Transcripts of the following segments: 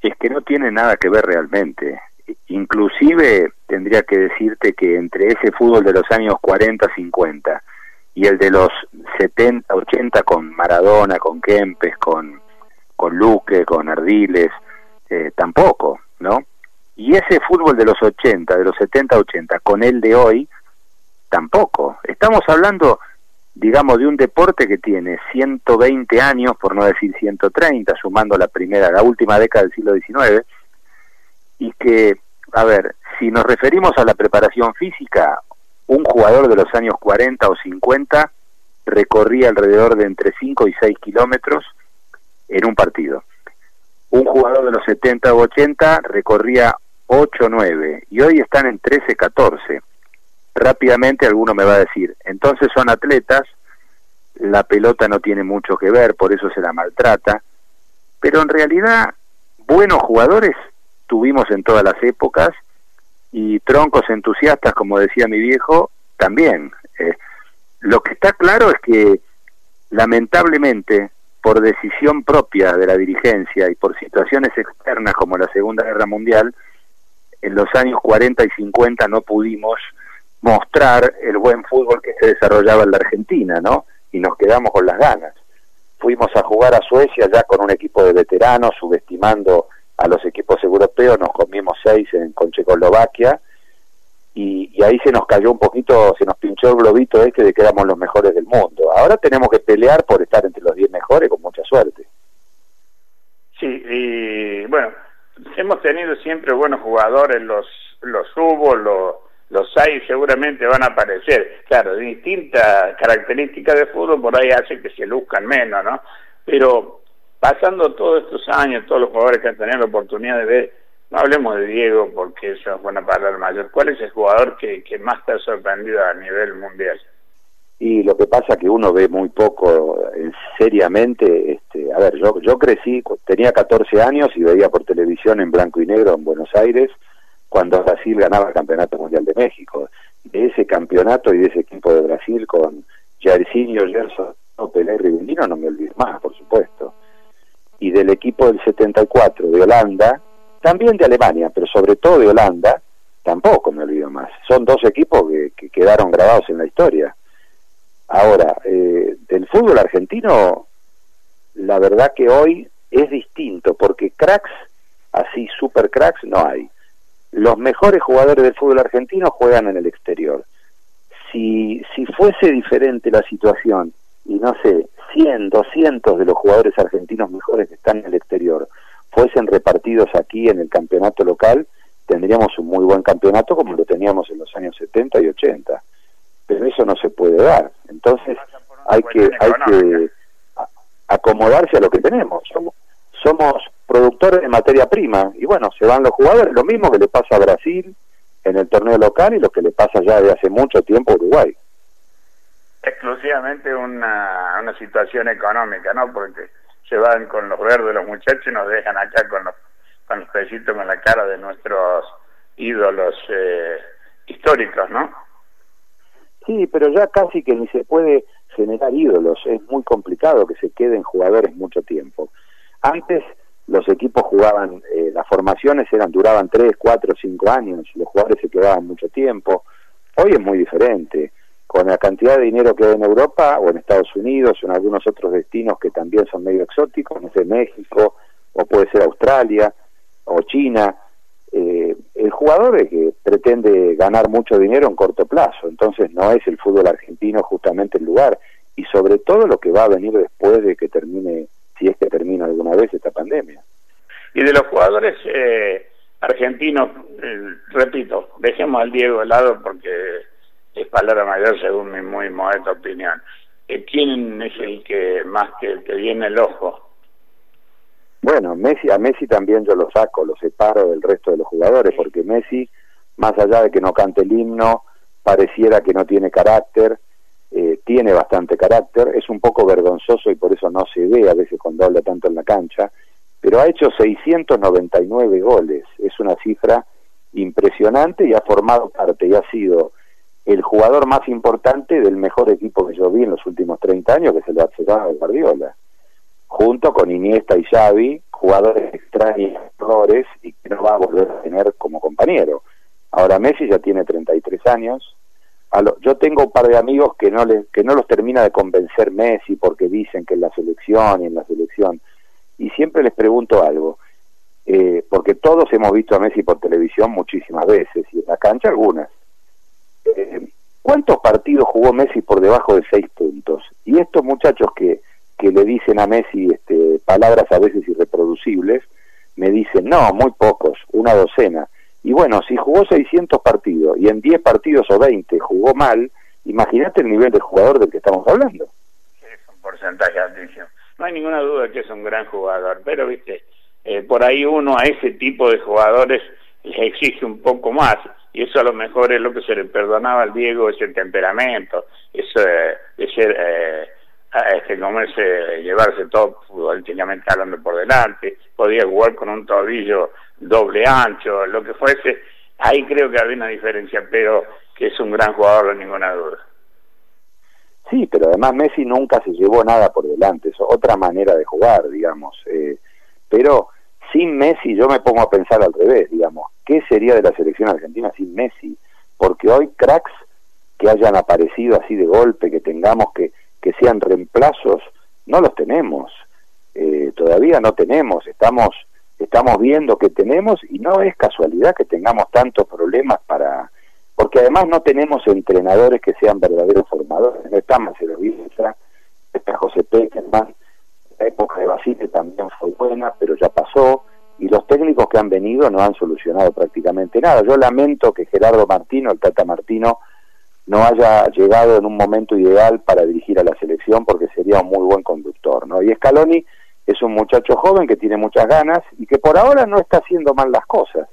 Es que no tiene nada que ver realmente. Inclusive tendría que decirte que entre ese fútbol de los años 40, 50 y el de los 70, 80 con Maradona, con Kempes, con, con Luque, con Ardiles, eh, tampoco, ¿no? Y ese fútbol de los 80, de los 70, 80, con el de hoy, tampoco. Estamos hablando, digamos, de un deporte que tiene 120 años, por no decir 130, sumando la primera, la última década del siglo XIX, y que, a ver, si nos referimos a la preparación física, un jugador de los años 40 o 50 recorría alrededor de entre 5 y 6 kilómetros en un partido. Un jugador de los 70 o 80 recorría 8 o 9 y hoy están en 13, 14. Rápidamente alguno me va a decir, entonces son atletas, la pelota no tiene mucho que ver, por eso se la maltrata, pero en realidad buenos jugadores tuvimos en todas las épocas y troncos entusiastas, como decía mi viejo, también. Eh, lo que está claro es que lamentablemente, por decisión propia de la dirigencia y por situaciones externas como la Segunda Guerra Mundial, en los años 40 y 50 no pudimos mostrar el buen fútbol que se desarrollaba en la Argentina, ¿no? Y nos quedamos con las ganas. Fuimos a jugar a Suecia ya con un equipo de veteranos, subestimando a los equipos europeos, nos comimos seis en, con Checoslovaquia y, ahí se nos cayó un poquito, se nos pinchó el globito este de que éramos los mejores del mundo. Ahora tenemos que pelear por estar entre los diez mejores con mucha suerte. Sí, y bueno, hemos tenido siempre buenos jugadores, los, los hubo, los, los hay, seguramente van a aparecer. Claro, distintas características de fútbol por ahí hace que se luzcan menos, ¿no? Pero pasando todos estos años, todos los jugadores que han tenido la oportunidad de ver, no hablemos de Diego porque eso es buena palabra mayor, ¿cuál es el jugador que, que más te ha sorprendido a nivel mundial? Y lo que pasa que uno ve muy poco eh, seriamente, este, a ver, yo, yo crecí, tenía 14 años y veía por televisión en blanco y negro en Buenos Aires cuando Brasil ganaba el Campeonato Mundial de México. De ese campeonato y de ese equipo de Brasil con Jairzinho, Gerson, Pelé y Rivellino no me olvido más, por supuesto y del equipo del 74 de Holanda, también de Alemania, pero sobre todo de Holanda, tampoco me olvido más. Son dos equipos que, quedaron grabados en la historia. Ahora, eh, del fútbol argentino, la verdad que hoy es distinto, porque cracks, así super cracks, no hay. Los mejores jugadores del fútbol argentino juegan en el exterior. Si, si fuese diferente la situación, y no sé, 100, 200 de los jugadores argentinos mejores que están en el exterior fuesen repartidos aquí en el campeonato local, tendríamos un muy buen campeonato como lo teníamos en los años 70 y 80. Pero eso no se puede dar. Entonces hay que, hay que acomodarse a lo que tenemos. Somos, somos productores de materia prima y bueno, se van los jugadores, lo mismo que le pasa a Brasil en el torneo local y lo que le pasa ya de hace mucho tiempo a Uruguay exclusivamente una, una situación económica, ¿no? Porque se van con los verdes los muchachos y nos dejan acá con los, con los pesitos en la cara de nuestros ídolos eh, históricos, ¿no? Sí, pero ya casi que ni se puede generar ídolos, es muy complicado que se queden jugadores mucho tiempo. Antes los equipos jugaban, eh, las formaciones eran duraban 3, 4, 5 años, los jugadores se quedaban mucho tiempo. Hoy es muy diferente. Con la cantidad de dinero que hay en Europa o en Estados Unidos o en algunos otros destinos que también son medio exóticos, no sé, México o puede ser Australia o China, eh, el jugador es que pretende ganar mucho dinero en corto plazo, entonces no es el fútbol argentino justamente el lugar. Y sobre todo lo que va a venir después de que termine, si es que termina alguna vez esta pandemia. Y de los jugadores eh, argentinos, eh, repito, dejemos al Diego al lado porque es palabra mayor según mi muy modesta opinión. Eh, ¿Quién es el que más que el que viene el ojo? Bueno, Messi, a Messi también yo lo saco, lo separo del resto de los jugadores, porque Messi, más allá de que no cante el himno, pareciera que no tiene carácter, tiene bastante carácter, es un poco vergonzoso y por eso no se ve a veces cuando habla tanto en la cancha, pero ha hecho 699 goles, es una cifra impresionante y ha formado parte y ha sido el jugador más importante del mejor equipo que yo vi en los últimos 30 años, que es el Barcelona de Guardiola. Junto con Iniesta y Xavi, jugadores extraños, y que no va a volver a tener como compañero. Ahora Messi ya tiene 33 años. Yo tengo un par de amigos que no, les, que no los termina de convencer Messi porque dicen que en la selección y en la selección. Y siempre les pregunto algo, eh, porque todos hemos visto a Messi por televisión muchísimas veces y en la cancha algunas. Eh, ¿Cuántos partidos jugó Messi por debajo de seis puntos? Y estos muchachos que, que le dicen a Messi este, palabras a veces irreproducibles, me dicen, no, muy pocos, una docena. Y bueno, si jugó 600 partidos y en 10 partidos o 20 jugó mal, imagínate el nivel de jugador del que estamos hablando. Es un porcentaje altísimo. No hay ninguna duda que es un gran jugador, pero viste, eh, por ahí uno a ese tipo de jugadores les exige un poco más y eso a lo mejor es lo que se le perdonaba al Diego, ese temperamento, eso de ser, eh, este, comerse, llevarse todo futbolísticamente hablando por delante, podía jugar con un tobillo doble ancho, lo que fuese, ahí creo que había una diferencia, pero que es un gran jugador, sin ninguna duda. Sí, pero además Messi nunca se llevó nada por delante, es otra manera de jugar, digamos. Eh, pero sin Messi yo me pongo a pensar al revés, digamos, ¿qué sería de la selección argentina sin Messi? Porque hoy cracks que hayan aparecido así de golpe, que tengamos que, que sean reemplazos, no los tenemos. Eh, todavía no tenemos, estamos, estamos viendo que tenemos y no es casualidad que tengamos tantos problemas para, porque además no tenemos entrenadores que sean verdaderos formadores, no está Marcelo Bielsa, está José Peckerman, la época de Basile también fue buena, pero ya pasó, y los técnicos que han venido no han solucionado prácticamente nada. Yo lamento que Gerardo Martino, el Tata Martino, no haya llegado en un momento ideal para dirigir a la selección porque sería un muy buen conductor, ¿no? Y Scaloni es un muchacho joven que tiene muchas ganas y que por ahora no está haciendo mal las cosas.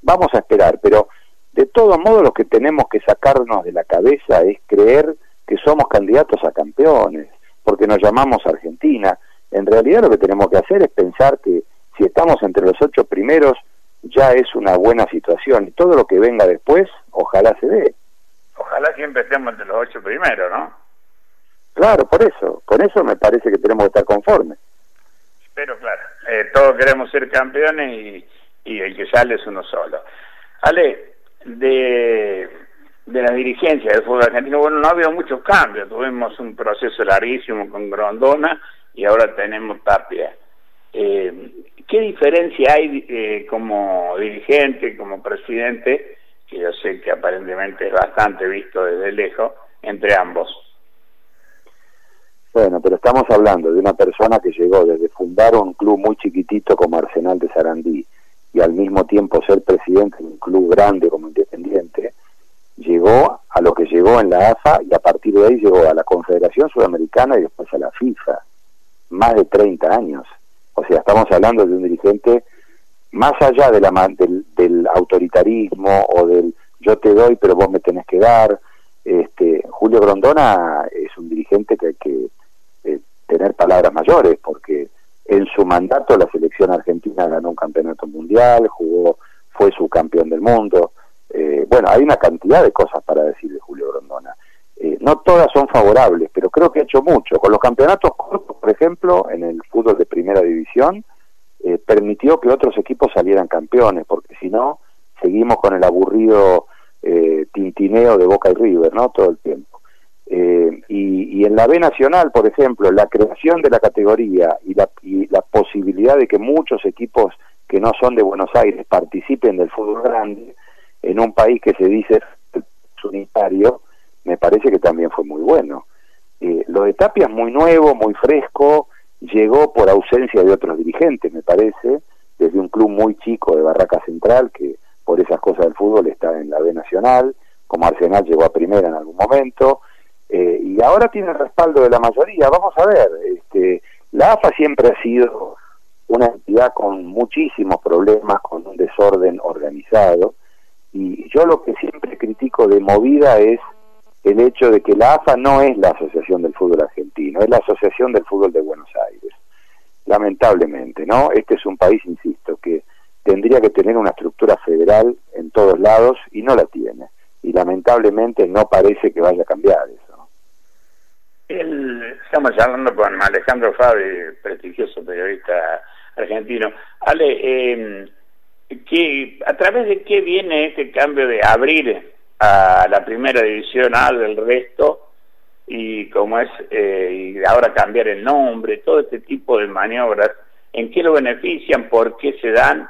Vamos a esperar, pero de todos modos lo que tenemos que sacarnos de la cabeza es creer que somos candidatos a campeones, porque nos llamamos Argentina. En realidad lo que tenemos que hacer es pensar que si estamos entre los ocho primeros ya es una buena situación y todo lo que venga después ojalá se dé. Ojalá siempre estemos entre los ocho primeros, ¿no? Claro, por eso, con eso me parece que tenemos que estar conformes. Pero claro, eh, todos queremos ser campeones y, y el que sale es uno solo. Ale, de, de la dirigencia del fútbol argentino, bueno, no ha habido muchos cambios, tuvimos un proceso larguísimo con Grondona y ahora tenemos Tapia. Eh, ¿Qué diferencia hay eh, como dirigente, como presidente, que yo sé que aparentemente es bastante visto desde lejos, entre ambos? Bueno, pero estamos hablando de una persona que llegó desde fundar un club muy chiquitito como Arsenal de Sarandí, y al mismo tiempo ser presidente de un club grande como Independiente, llegó a lo que llegó en la AFA y a partir de ahí llegó a la Confederación Sudamericana y después a la FIFA. Más de 30 años. O sea, estamos hablando de un dirigente más allá de la, del, del autoritarismo o del yo te doy pero vos me tenés que dar. Este, Julio Grondona es un dirigente que hay que eh, tener palabras mayores porque en su mandato la selección argentina ganó un campeonato mundial, jugó, fue su campeón del mundo. Eh, bueno, hay una cantidad de cosas para decir de Julio Grondona. Eh, no todas son favorables, pero creo que ha hecho mucho. Con los campeonatos cortos, por ejemplo, en el fútbol de primera división, eh, permitió que otros equipos salieran campeones, porque si no, seguimos con el aburrido tintineo de Boca y River, ¿no? Todo el tiempo. Eh, y, en la B Nacional, por ejemplo, la creación de la categoría y la, y la posibilidad de que muchos equipos que no son de Buenos Aires participen del fútbol grande en un país que se dice unitario, me parece que también fue muy bueno. Eh, lo de Tapia es muy nuevo, muy fresco, llegó por ausencia de otros dirigentes, me parece, desde un club muy chico de Barraca Central, que por esas cosas del fútbol está en la B Nacional, como Arsenal llegó a primera en algún momento, eh, y ahora tiene el respaldo de la mayoría. Vamos a ver, este, la AFA siempre ha sido una entidad con muchísimos problemas, con un desorden organizado, y yo lo que siempre critico de movida es el hecho de que la AFA no es la Asociación del Fútbol Argentino, es la Asociación del Fútbol de Buenos Aires. Lamentablemente, ¿no? Este es un país, insisto, que tendría que tener una estructura federal en todos lados y no la tiene. Y lamentablemente no parece que vaya a cambiar eso estamos hablando con Alejandro Fabi, prestigioso periodista argentino. Ale, eh, ¿a través de qué viene este cambio de abrir a la primera división A del resto y como es eh, y ahora cambiar el nombre, todo este tipo de maniobras, ¿en qué lo benefician? ¿Por qué se dan?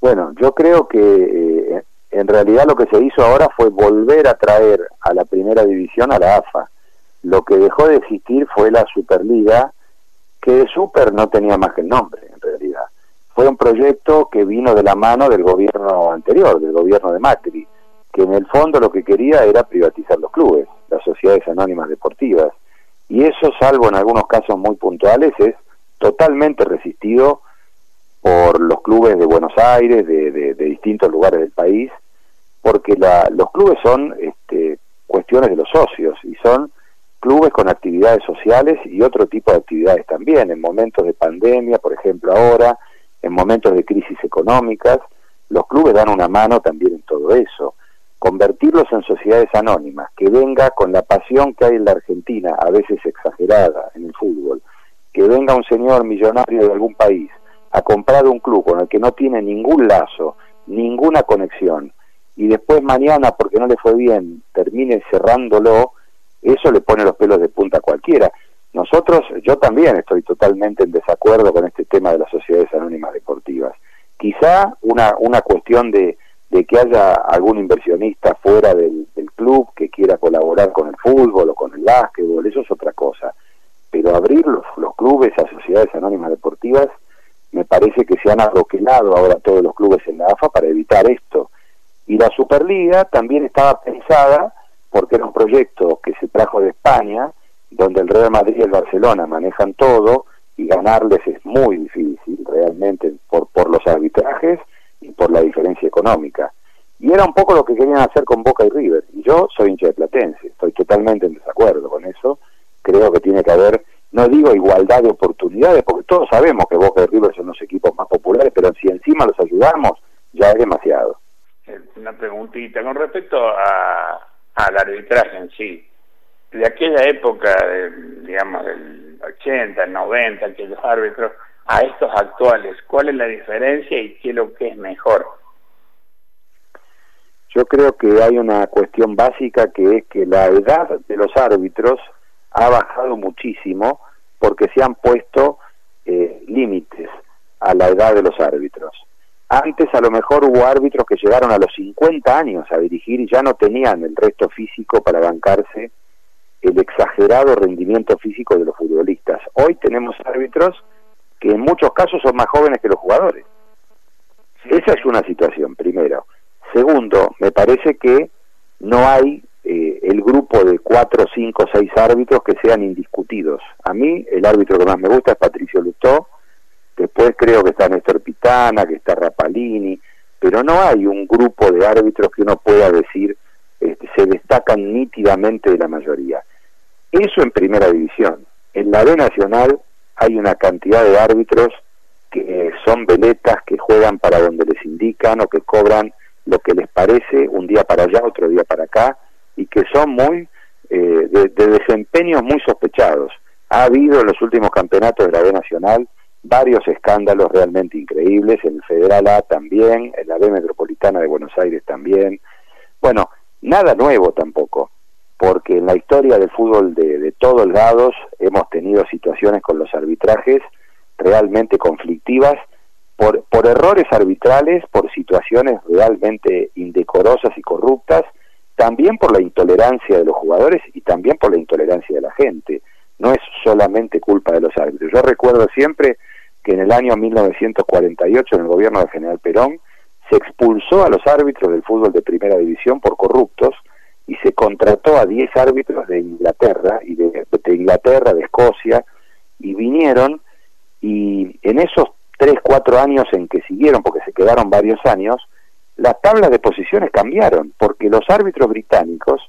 Bueno, yo creo que eh, en realidad lo que se hizo ahora fue volver a traer a la primera división a la AFA. Lo que dejó de existir fue la Superliga, que de Super no tenía más que el nombre, en realidad. Fue un proyecto que vino de la mano del gobierno anterior, del gobierno de Macri, que en el fondo lo que quería era privatizar los clubes, las sociedades anónimas deportivas. Y eso, salvo en algunos casos muy puntuales, es totalmente resistido por los clubes de Buenos Aires, de, distintos lugares del país, porque los clubes son este, cuestiones de los socios y son clubes con actividades sociales y otro tipo de actividades también, en momentos de pandemia, por ejemplo ahora, en momentos de crisis económicas, los clubes dan una mano también en todo eso. Convertirlos en sociedades anónimas, que venga con la pasión que hay en la Argentina, a veces exagerada en el fútbol, que venga un señor millonario de algún país a comprar un club con el que no tiene ningún lazo, ninguna conexión, y después mañana, porque no le fue bien, termine cerrándolo, eso le pone los pelos de punta a cualquiera. Nosotros, yo también estoy totalmente en desacuerdo con este tema de las sociedades anónimas deportivas. Quizá una, una cuestión de, de que haya algún inversionista fuera del, club que quiera colaborar con el fútbol o con el básquetbol, eso es otra cosa. Pero abrir los, clubes a sociedades anónimas deportivas me parece que se han adoquelado ahora todos los clubes en la AFA para evitar esto. Y la Superliga también estaba pensada porque era un proyecto que se trajo de España, donde el Real Madrid y el Barcelona manejan todo y ganarles es muy difícil realmente por, por los arbitrajes y por la diferencia económica. Y era un poco lo que querían hacer con Boca y River. Y yo soy hincha de Platense, estoy totalmente en desacuerdo con eso. Creo que tiene que haber no digo igualdad de oportunidades, porque todos sabemos que Boca y River son los equipos más populares, pero si encima los ayudamos, ya es demasiado. Eh, una preguntita con respecto a, al arbitraje en sí. De aquella época, digamos, del 80, 90, aquellos árbitros, a estos actuales, ¿cuál es la diferencia y qué es lo que es mejor? Yo creo que hay una cuestión básica que es que la edad de los árbitros ha bajado muchísimo porque se han puesto eh, límites a la edad de los árbitros. Antes a lo mejor hubo árbitros que llegaron a los 50 años a dirigir y ya no tenían el resto físico para bancarse el exagerado rendimiento físico de los futbolistas. Hoy tenemos árbitros que en muchos casos son más jóvenes que los jugadores. Esa es una situación, primero. Segundo, me parece que no hay eh, el grupo de cuatro, cinco, seis árbitros que sean indiscutidos. A mí el árbitro que más me gusta es Patricio Lutó, después creo que está Néstor Pitana, que está Rapalini, pero no hay un grupo de árbitros que uno pueda decir este, se destacan nítidamente de la mayoría. Eso en primera división. En la B Nacional hay una cantidad de árbitros que son veletas que juegan para donde les indican o que cobran lo que les parece, un día para allá, otro día para acá, y que son muy eh, de, desempeños muy sospechados. Ha habido en los últimos campeonatos de la B Nacional varios escándalos realmente increíbles, en el Federal A también, en la B Metropolitana de Buenos Aires también. Bueno, nada nuevo tampoco, porque en la historia del fútbol de, todos lados hemos tenido situaciones con los arbitrajes realmente conflictivas por, por errores arbitrales, por situaciones realmente indecorosas y corruptas, también por la intolerancia de los jugadores y también por la intolerancia de la gente. No es solamente culpa de los árbitros. Yo recuerdo siempre que en el año 1948, en el gobierno del general Perón, se expulsó a los árbitros del fútbol de primera división por corruptos y se contrató a 10 árbitros de Inglaterra y de, Inglaterra, de Escocia, y vinieron y en esos 3, 4 años en que siguieron, porque se quedaron varios años, las tablas de posiciones cambiaron, porque los árbitros británicos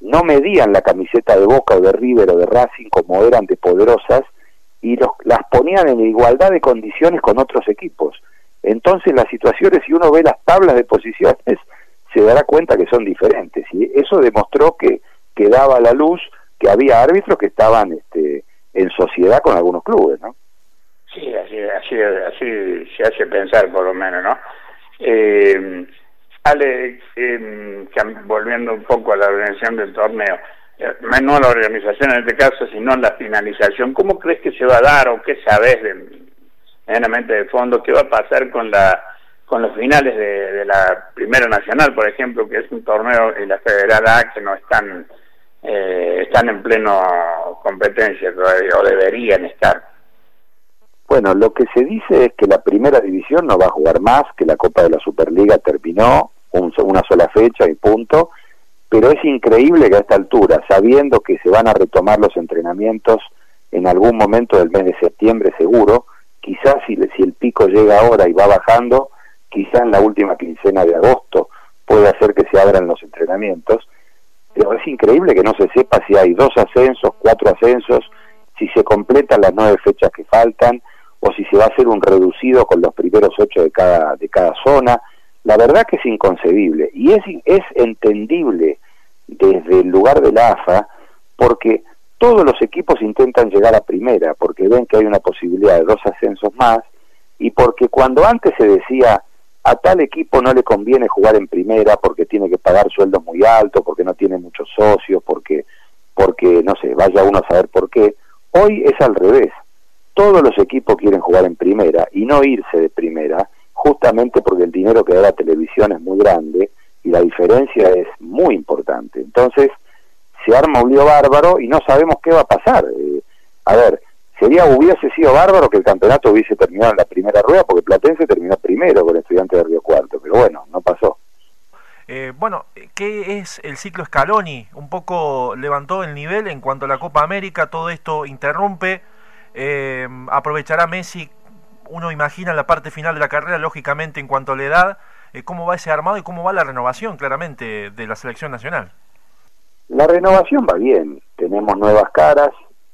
no medían la camiseta de Boca o de River o de Racing como eran de poderosas y los, las ponían en igualdad de condiciones con otros equipos. Entonces las situaciones, si uno ve las tablas de posiciones, se dará cuenta que son diferentes. Y eso demostró que, que daba a la luz que había árbitros que estaban este, en sociedad con algunos clubes, ¿no? Sí, así, así, así se hace pensar por lo menos, ¿no? Eh, Ale, eh, volviendo un poco a la organización del torneo, eh, no la organización en este caso, sino la finalización, ¿cómo crees que se va a dar o qué sabes de, de fondo qué va a pasar con la con los finales de, la Primera Nacional, por ejemplo, que es un torneo en la Federal A que no están eh, están en pleno competencia o deberían estar. Bueno, lo que se dice es que la primera división no va a jugar más, que la Copa de la Superliga terminó, una sola fecha y punto, pero es increíble que a esta altura, sabiendo que se van a retomar los entrenamientos en algún momento del mes de septiembre seguro, quizás si, si el pico llega ahora y va bajando, quizás en la última quincena de agosto puede hacer que se abran los entrenamientos, pero es increíble que no se sepa si hay dos ascensos, cuatro ascensos, si se completan las nueve fechas que faltan, o si se va a hacer un reducido con los primeros ocho de cada, de cada zona. La verdad que es inconcebible y es, es entendible desde el lugar de la AFA porque todos los equipos intentan llegar a primera porque ven que hay una posibilidad de dos ascensos más y porque cuando antes se decía a tal equipo no le conviene jugar en primera porque tiene que pagar sueldos muy altos, porque no tiene muchos socios, porque, porque no sé, vaya uno a saber por qué, hoy es al revés todos los equipos quieren jugar en primera y no irse de primera, justamente porque el dinero que da la televisión es muy grande y la diferencia es muy importante. Entonces, se arma un lío bárbaro y no sabemos qué va a pasar. Eh, a ver, sería hubiese sido bárbaro que el campeonato hubiese terminado en la primera rueda, porque Platense terminó primero con el estudiante de Río Cuarto, pero bueno, no pasó. Eh, bueno, ¿qué es el ciclo Scaloni? Un poco levantó el nivel en cuanto a la Copa América, todo esto interrumpe eh, aprovechará Messi, uno imagina la parte final de la carrera, lógicamente en cuanto a la edad, eh, cómo va ese armado y cómo va la renovación, claramente, de la selección nacional. La renovación va bien, tenemos nuevas caras,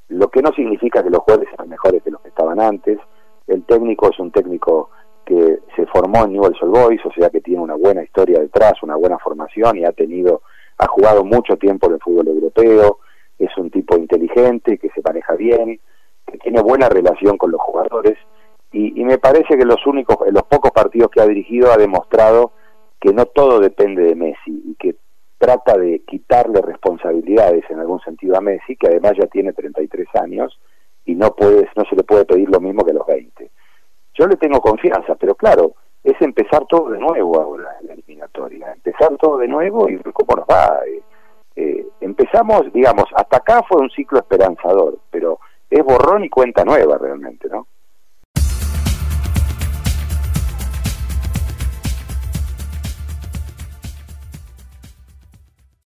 lo que no significa que los jugadores sean mejores que los que estaban antes. El técnico es un técnico que se formó en Newell's Old Boys, o sea que tiene una buena historia detrás, una buena formación y ha tenido, ha jugado mucho tiempo en el fútbol europeo, es un tipo inteligente que se maneja bien, que tiene buena relación con los jugadores y, me parece que los únicos, en los pocos partidos que ha dirigido ha demostrado que no todo depende de Messi y que trata de quitarle responsabilidades en algún sentido a Messi, que además ya tiene 33 años y no puede, no se le puede pedir lo mismo que a los 20. Yo le tengo confianza, pero claro, es empezar todo de nuevo ahora en la eliminatoria, empezar todo de nuevo y cómo nos va. Eh, eh, empezamos, digamos, hasta acá fue un ciclo esperanzador, pero es borrón y cuenta nueva realmente, ¿no?